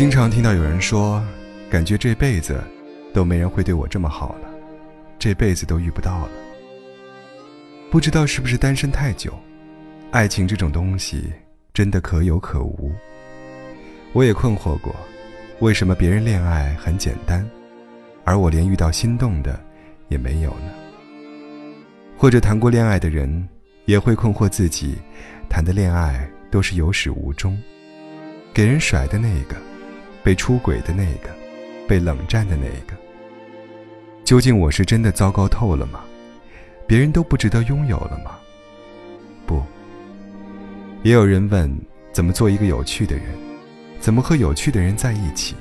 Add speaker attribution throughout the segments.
Speaker 1: 经常听到有人说，感觉这辈子都没人会对我这么好了，这辈子都遇不到了。不知道是不是单身太久，爱情这种东西真的可有可无。我也困惑过，为什么别人恋爱很简单，而我连遇到心动的也没有呢？或者谈过恋爱的人也会困惑自己，谈的恋爱都是有始无终，给人甩的那个，被出轨的那个，被冷战的那个，究竟我是真的糟糕透了吗？别人都不值得拥有了吗？不。也有人问，怎么做一个有趣的人？怎么和有趣的人在一起？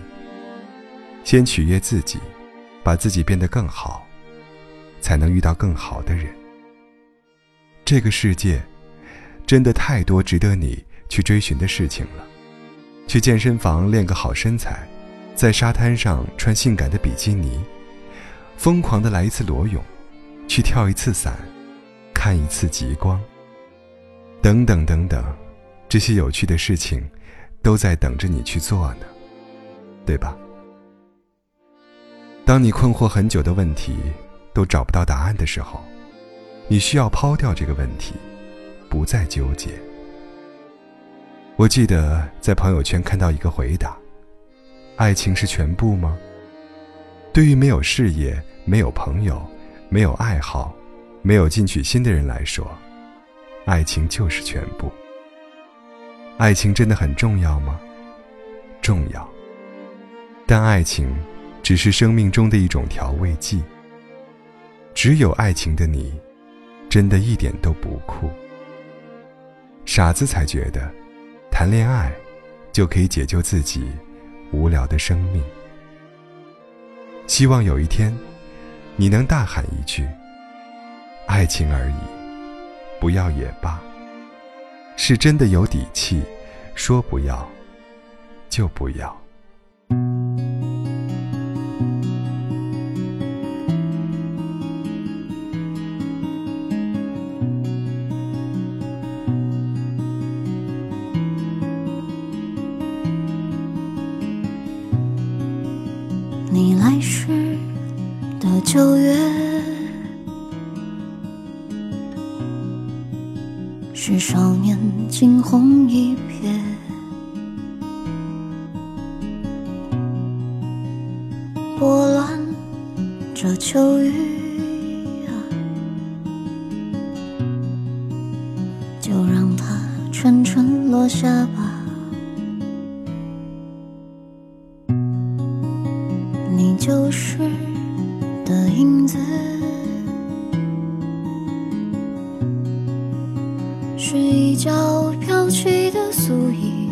Speaker 1: 先取悦自己，把自己变得更好，才能遇到更好的人。这个世界，真的太多值得你去追寻的事情了。去健身房练个好身材，在沙滩上穿性感的比基尼，疯狂的来一次裸泳，去跳一次伞，看一次极光。等等等等，这些有趣的事情。都在等着你去做呢，对吧？当你困惑很久的问题都找不到答案的时候，你需要抛掉这个问题，不再纠结。我记得在朋友圈看到一个回答：“爱情是全部吗？”对于没有事业、没有朋友、没有爱好、没有进取心的人来说，爱情就是全部。爱情真的很重要吗？重要。但爱情只是生命中的一种调味剂。只有爱情的你，真的一点都不酷。傻子才觉得，谈恋爱就可以解救自己无聊的生命。希望有一天，你能大喊一句：“爱情而已，不要也罢。”是真的有底气，说不要，就不要。
Speaker 2: 你来时的九月。是少年惊鸿一瞥，拨乱这秋雨啊，就让它沉沉落下吧。你就是的影子。是一角飘起的素衣，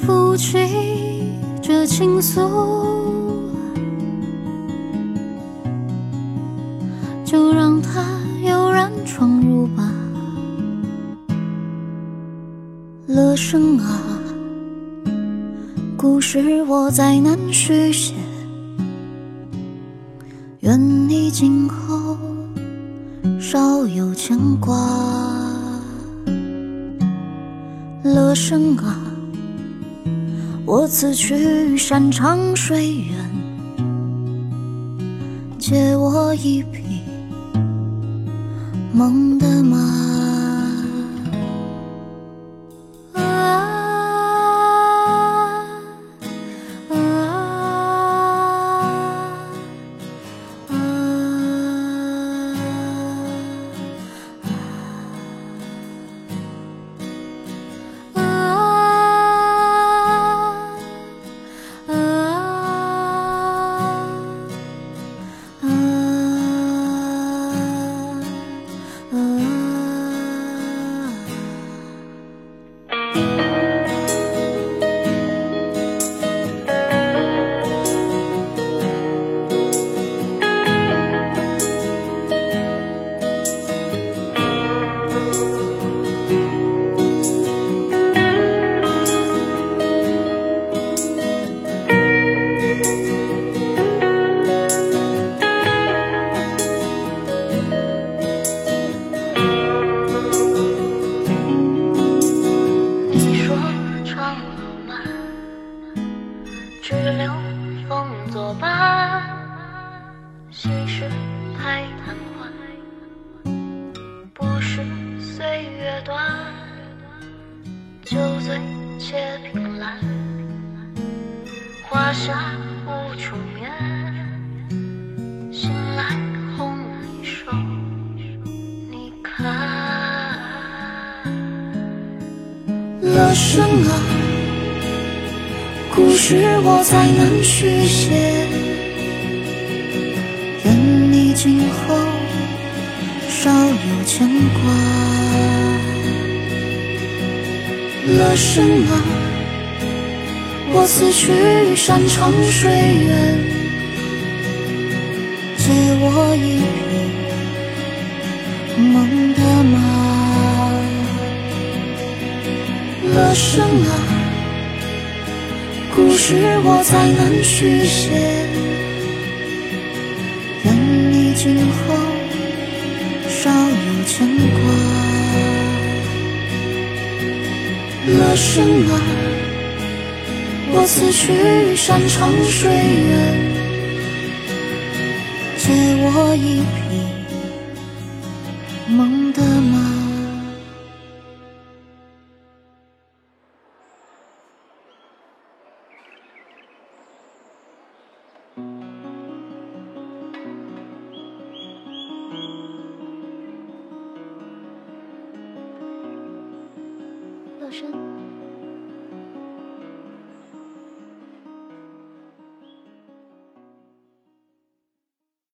Speaker 2: 浮起这情愫，就让它悠然闯入吧。乐声啊，故事我再难续写。愿你今后少有牵挂，乐生啊，我此去山长水远，借我一匹梦的马。心事太贪欢，不是岁月短，酒醉且凭栏，花下无处眠，醒来红衣手，你看，乐生啊，故事我再难续写。今后少有牵挂，乐生啊，我此去山长水远，借我一匹梦的马。乐生啊，故事我再难续写。今后少有牵挂，乐生啊，我此去山长水远，借我一生。